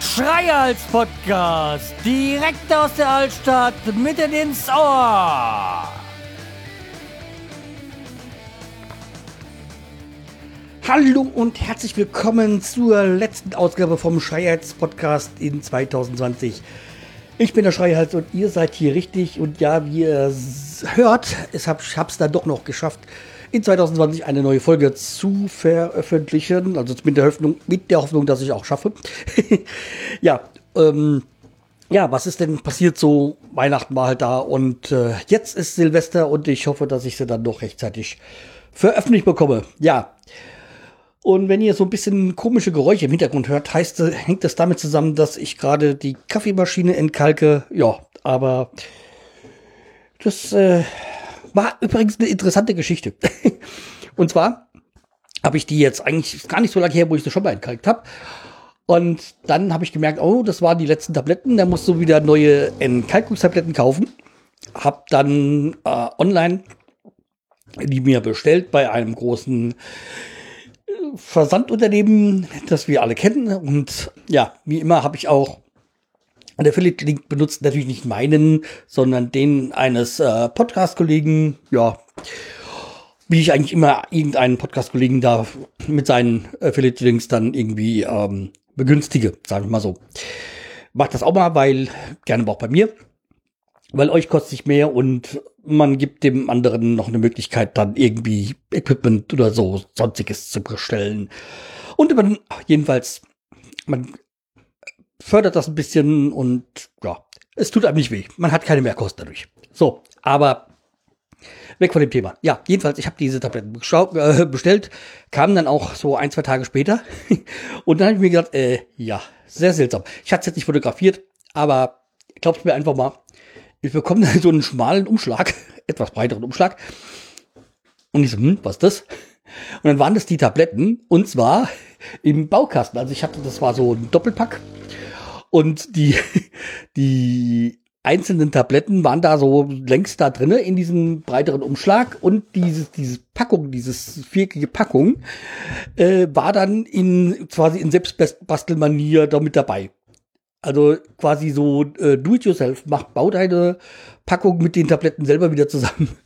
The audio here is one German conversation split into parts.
Schreihals Podcast, direkt aus der Altstadt, mitten ins Ohr. Hallo und herzlich willkommen zur letzten Ausgabe vom Schreihals Podcast in 2020. Ich bin der Schreihals und ihr seid hier richtig und ja, wie ihr hört, ich habe es dann doch noch geschafft, in 2020 eine neue Folge zu veröffentlichen. Also mit der Hoffnung, mit der Hoffnung dass ich auch schaffe. ja, ähm, ja, was ist denn passiert so? Weihnachten war halt da und äh, jetzt ist Silvester und ich hoffe, dass ich sie dann doch rechtzeitig veröffentlicht bekomme. Ja. Und wenn ihr so ein bisschen komische Geräusche im Hintergrund hört, heißt, hängt das damit zusammen, dass ich gerade die Kaffeemaschine entkalke. Ja, aber das äh, war übrigens eine interessante Geschichte. und zwar habe ich die jetzt eigentlich gar nicht so lange her, wo ich sie schon mal entkalkt habe. Und dann habe ich gemerkt, oh, das waren die letzten Tabletten. Da musst du wieder neue Entkalkungstabletten kaufen. Hab dann äh, online die mir bestellt bei einem großen äh, Versandunternehmen, das wir alle kennen. Und ja, wie immer habe ich auch der Affiliate Link benutzt natürlich nicht meinen, sondern den eines äh, Podcast-Kollegen. Ja, wie ich eigentlich immer irgendeinen Podcast-Kollegen da mit seinen Affiliate Links dann irgendwie ähm, begünstige, sagen wir mal so. Macht das auch mal, weil gerne auch bei mir, weil euch kostet sich mehr und man gibt dem anderen noch eine Möglichkeit, dann irgendwie Equipment oder so sonstiges zu bestellen. Und man, jedenfalls, man fördert das ein bisschen und ja, es tut einem nicht weh. Man hat keine Mehrkosten dadurch. So, aber weg von dem Thema. Ja, jedenfalls, ich habe diese Tabletten äh, bestellt, kamen dann auch so ein, zwei Tage später. und dann habe ich mir gedacht, äh, ja, sehr seltsam. Ich hatte es jetzt nicht fotografiert, aber glaubt mir einfach mal, ich bekomme dann so einen schmalen Umschlag, etwas breiteren Umschlag. Und ich so, hm, was ist das? Und dann waren das die Tabletten, und zwar im Baukasten. Also ich hatte, das war so ein Doppelpack und die, die einzelnen Tabletten waren da so längst da drinne in diesem breiteren Umschlag und dieses, diese Packung, dieses viereckige Packung, äh, war dann in quasi in Selbstbastelmanier damit dabei. Also quasi so äh, do it yourself, mach, bau deine Packung mit den Tabletten selber wieder zusammen.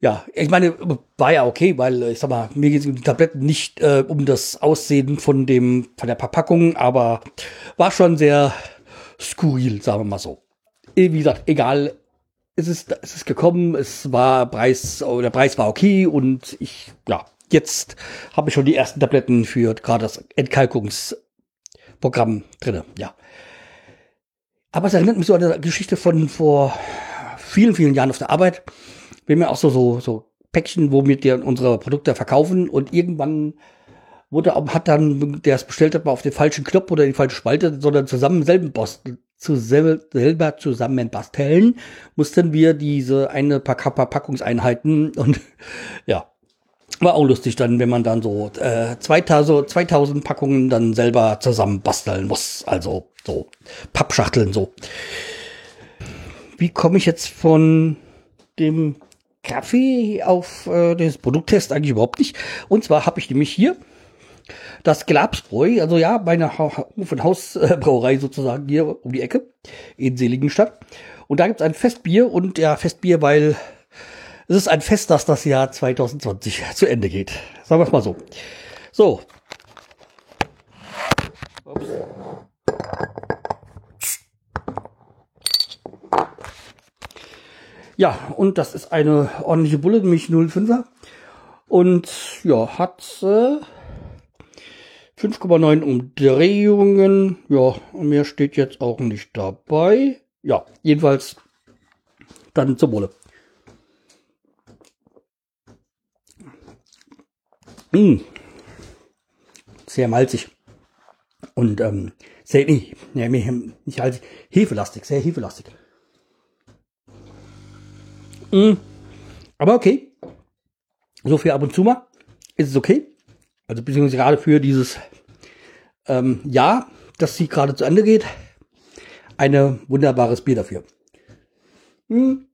Ja, ich meine, war ja okay, weil ich sag mal, mir geht es um die Tabletten nicht äh, um das Aussehen von dem von der Verpackung, aber war schon sehr skurril, sagen wir mal so. Wie gesagt, egal, es ist es ist gekommen, es war Preis, der Preis war okay und ich ja, jetzt habe ich schon die ersten Tabletten für gerade das Entkalkungsprogramm drinne, ja. Aber es erinnert mich so an eine Geschichte von vor vielen, vielen Jahren auf der Arbeit wir haben ja auch so, so, so Päckchen, womit wir unsere Produkte verkaufen und irgendwann wurde, hat dann, der es bestellt hat, mal auf den falschen Knopf oder die falsche Spalte, sondern zusammen selben basteln, zu selber zusammen basteln, mussten wir diese eine paar Packungseinheiten und ja, war auch lustig dann, wenn man dann so äh, 2000, 2000 Packungen dann selber zusammen basteln muss. Also so Pappschachteln so. Wie komme ich jetzt von dem Kaffee auf äh, das Produkttest eigentlich überhaupt nicht. Und zwar habe ich nämlich hier das Glabsbräu, also ja, meine Hof- und Hausbrauerei sozusagen hier um die Ecke in Seligenstadt. Und da gibt's ein Festbier und ja, Festbier, weil es ist ein Fest, das das Jahr 2020 zu Ende geht. Sagen wir es mal so. So. Ups. Ja, und das ist eine ordentliche Bulle, nämlich 05er. Und ja, hat äh, 5,9 Umdrehungen. Ja, mehr steht jetzt auch nicht dabei. Ja, jedenfalls dann zur Bulle. Mmh. Sehr malzig. Und ähm, sehr, nee, nee, nicht halt hefelastig, sehr hefelastig. Mhm. Aber okay. So viel ab und zu mal ist es okay. Also beziehungsweise gerade für dieses ähm, Jahr, das sie gerade zu Ende geht, ein wunderbares Bier dafür. Mhm.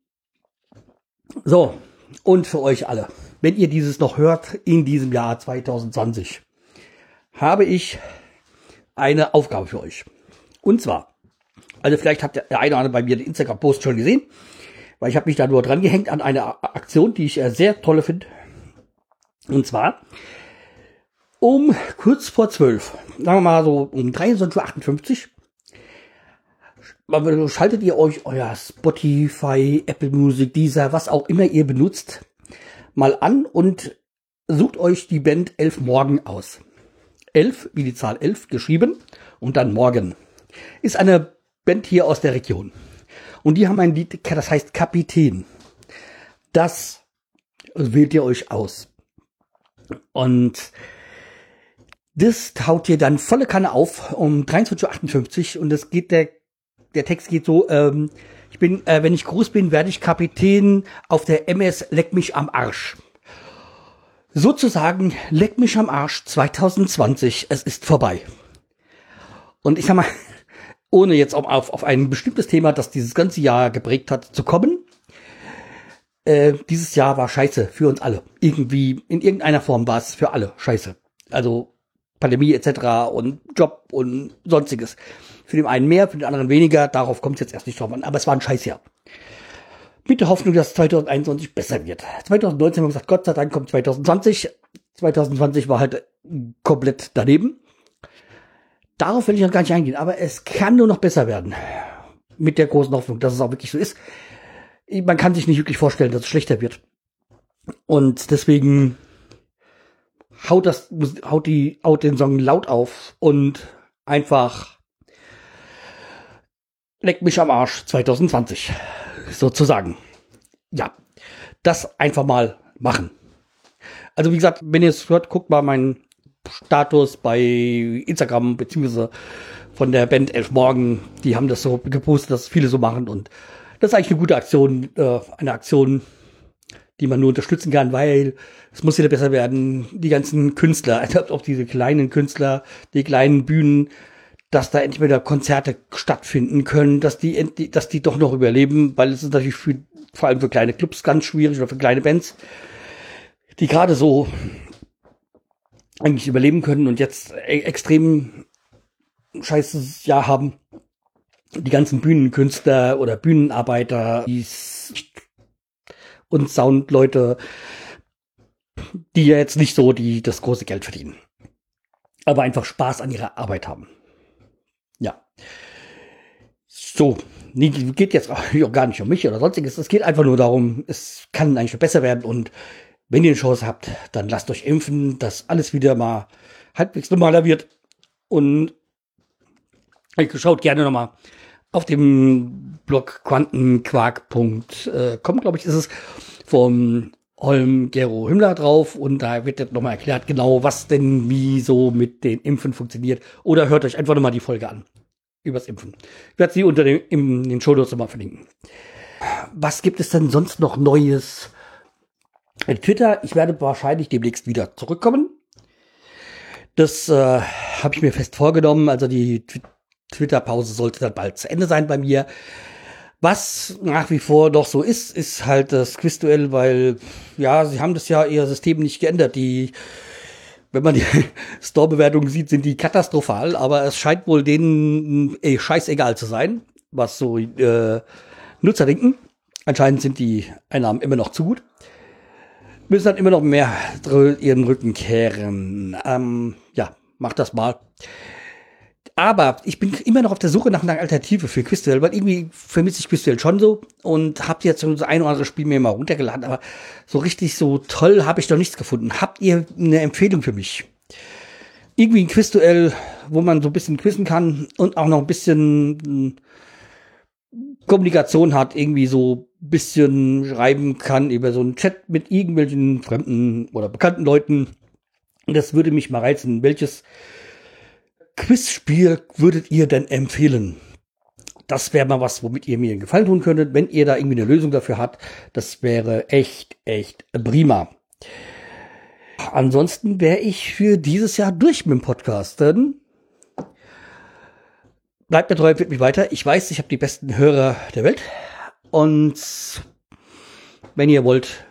So, und für euch alle, wenn ihr dieses noch hört in diesem Jahr 2020, habe ich eine Aufgabe für euch. Und zwar, also vielleicht habt der eine oder andere bei mir den Instagram-Post schon gesehen, weil ich habe mich da nur dran gehängt an eine Aktion, die ich sehr tolle finde. Und zwar um kurz vor zwölf, sagen wir mal so um 23.58 Uhr, schaltet ihr euch euer Spotify, Apple Music, dieser, was auch immer ihr benutzt, mal an und sucht euch die Band Elf Morgen aus. Elf, wie die Zahl elf geschrieben und dann Morgen. Ist eine Band hier aus der Region. Und die haben ein Lied, das heißt Kapitän. Das wählt ihr euch aus. Und das haut ihr dann volle Kanne auf um 23.58 Uhr und es geht der, der Text geht so, ähm, ich bin, äh, wenn ich groß bin, werde ich Kapitän auf der MS Leck mich am Arsch. Sozusagen Leck mich am Arsch 2020, es ist vorbei. Und ich sag mal, ohne jetzt auf, auf, ein bestimmtes Thema, das dieses ganze Jahr geprägt hat, zu kommen, äh, dieses Jahr war scheiße für uns alle. Irgendwie, in irgendeiner Form war es für alle scheiße. Also Pandemie etc. und Job und sonstiges. Für den einen mehr, für den anderen weniger. Darauf kommt es jetzt erst nicht drauf an. Aber es war ein Scheißjahr. Mit der Hoffnung, dass 2021 besser wird. 2019 haben wir gesagt, Gott sei Dank kommt 2020. 2020 war halt komplett daneben. Darauf will ich noch gar nicht eingehen, aber es kann nur noch besser werden. Mit der großen Hoffnung, dass es auch wirklich so ist. Man kann sich nicht wirklich vorstellen, dass es schlechter wird. Und deswegen haut das, haut die, haut den Song laut auf und einfach leck mich am Arsch 2020. Sozusagen. Ja. Das einfach mal machen. Also wie gesagt, wenn ihr es hört, guckt mal meinen Status bei Instagram beziehungsweise von der Band Elf Morgen. Die haben das so gepostet, dass viele so machen und das ist eigentlich eine gute Aktion, äh, eine Aktion, die man nur unterstützen kann, weil es muss wieder besser werden. Die ganzen Künstler, also auch diese kleinen Künstler, die kleinen Bühnen, dass da endlich wieder Konzerte stattfinden können, dass die, dass die doch noch überleben, weil es ist natürlich für, vor allem für kleine Clubs ganz schwierig oder für kleine Bands, die gerade so eigentlich überleben können und jetzt e extrem scheißes Jahr haben. Die ganzen Bühnenkünstler oder Bühnenarbeiter, die und Soundleute, die ja jetzt nicht so die das große Geld verdienen, aber einfach Spaß an ihrer Arbeit haben. Ja. So, geht jetzt auch gar nicht um mich oder sonstiges. Es geht einfach nur darum, es kann eigentlich besser werden und wenn ihr eine Chance habt, dann lasst euch impfen, dass alles wieder mal halbwegs normaler wird. Und schaut gerne nochmal auf dem Blog quantenquark.com, glaube ich, ist es, vom Holm Gero Himmler drauf und da wird jetzt nochmal erklärt, genau was denn wie so mit den Impfen funktioniert. Oder hört euch einfach nochmal die Folge an übers Impfen. Ich werde sie unter den, in den Show Notes nochmal verlinken. Was gibt es denn sonst noch Neues? Twitter, ich werde wahrscheinlich demnächst wieder zurückkommen. Das äh, habe ich mir fest vorgenommen. Also die Twitter-Pause sollte dann bald zu Ende sein bei mir. Was nach wie vor noch so ist, ist halt das Quizduell, weil, ja, sie haben das ja ihr System nicht geändert. Die, wenn man die Store-Bewertungen sieht, sind die katastrophal, aber es scheint wohl denen ey, scheißegal zu sein, was so äh, Nutzer denken. Anscheinend sind die Einnahmen immer noch zu gut. Müssen dann immer noch mehr ihren Rücken kehren. Ähm, ja, macht das mal. Aber ich bin immer noch auf der Suche nach einer Alternative für Quizduell, weil irgendwie vermisse ich Quizduell schon so und habe jetzt so ein oder andere Spiel mir mal runtergeladen, aber so richtig so toll habe ich noch nichts gefunden. Habt ihr eine Empfehlung für mich? Irgendwie ein Quizduell, wo man so ein bisschen quizzen kann und auch noch ein bisschen hm, Kommunikation hat, irgendwie so ein bisschen schreiben kann über so einen Chat mit irgendwelchen fremden oder bekannten Leuten. Das würde mich mal reizen. Welches Quizspiel würdet ihr denn empfehlen? Das wäre mal was, womit ihr mir einen Gefallen tun könntet. Wenn ihr da irgendwie eine Lösung dafür habt, das wäre echt, echt prima. Ansonsten wäre ich für dieses Jahr durch mit dem Podcast. Denn bleibt mir treu, empfiehlt mich weiter. Ich weiß, ich habe die besten Hörer der Welt. Und wenn ihr wollt,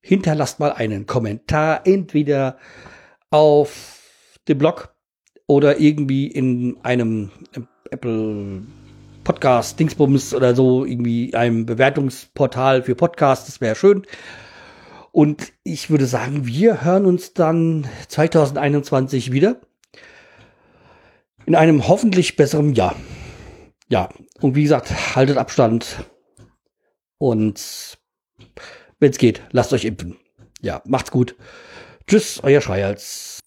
hinterlasst mal einen Kommentar, entweder auf dem Blog oder irgendwie in einem Apple Podcast Dingsbums oder so, irgendwie einem Bewertungsportal für Podcasts, das wäre schön. Und ich würde sagen, wir hören uns dann 2021 wieder. In einem hoffentlich besseren Jahr. Ja, und wie gesagt, haltet Abstand. Und wenn es geht, lasst euch impfen. Ja, macht's gut. Tschüss, euer Schreihals.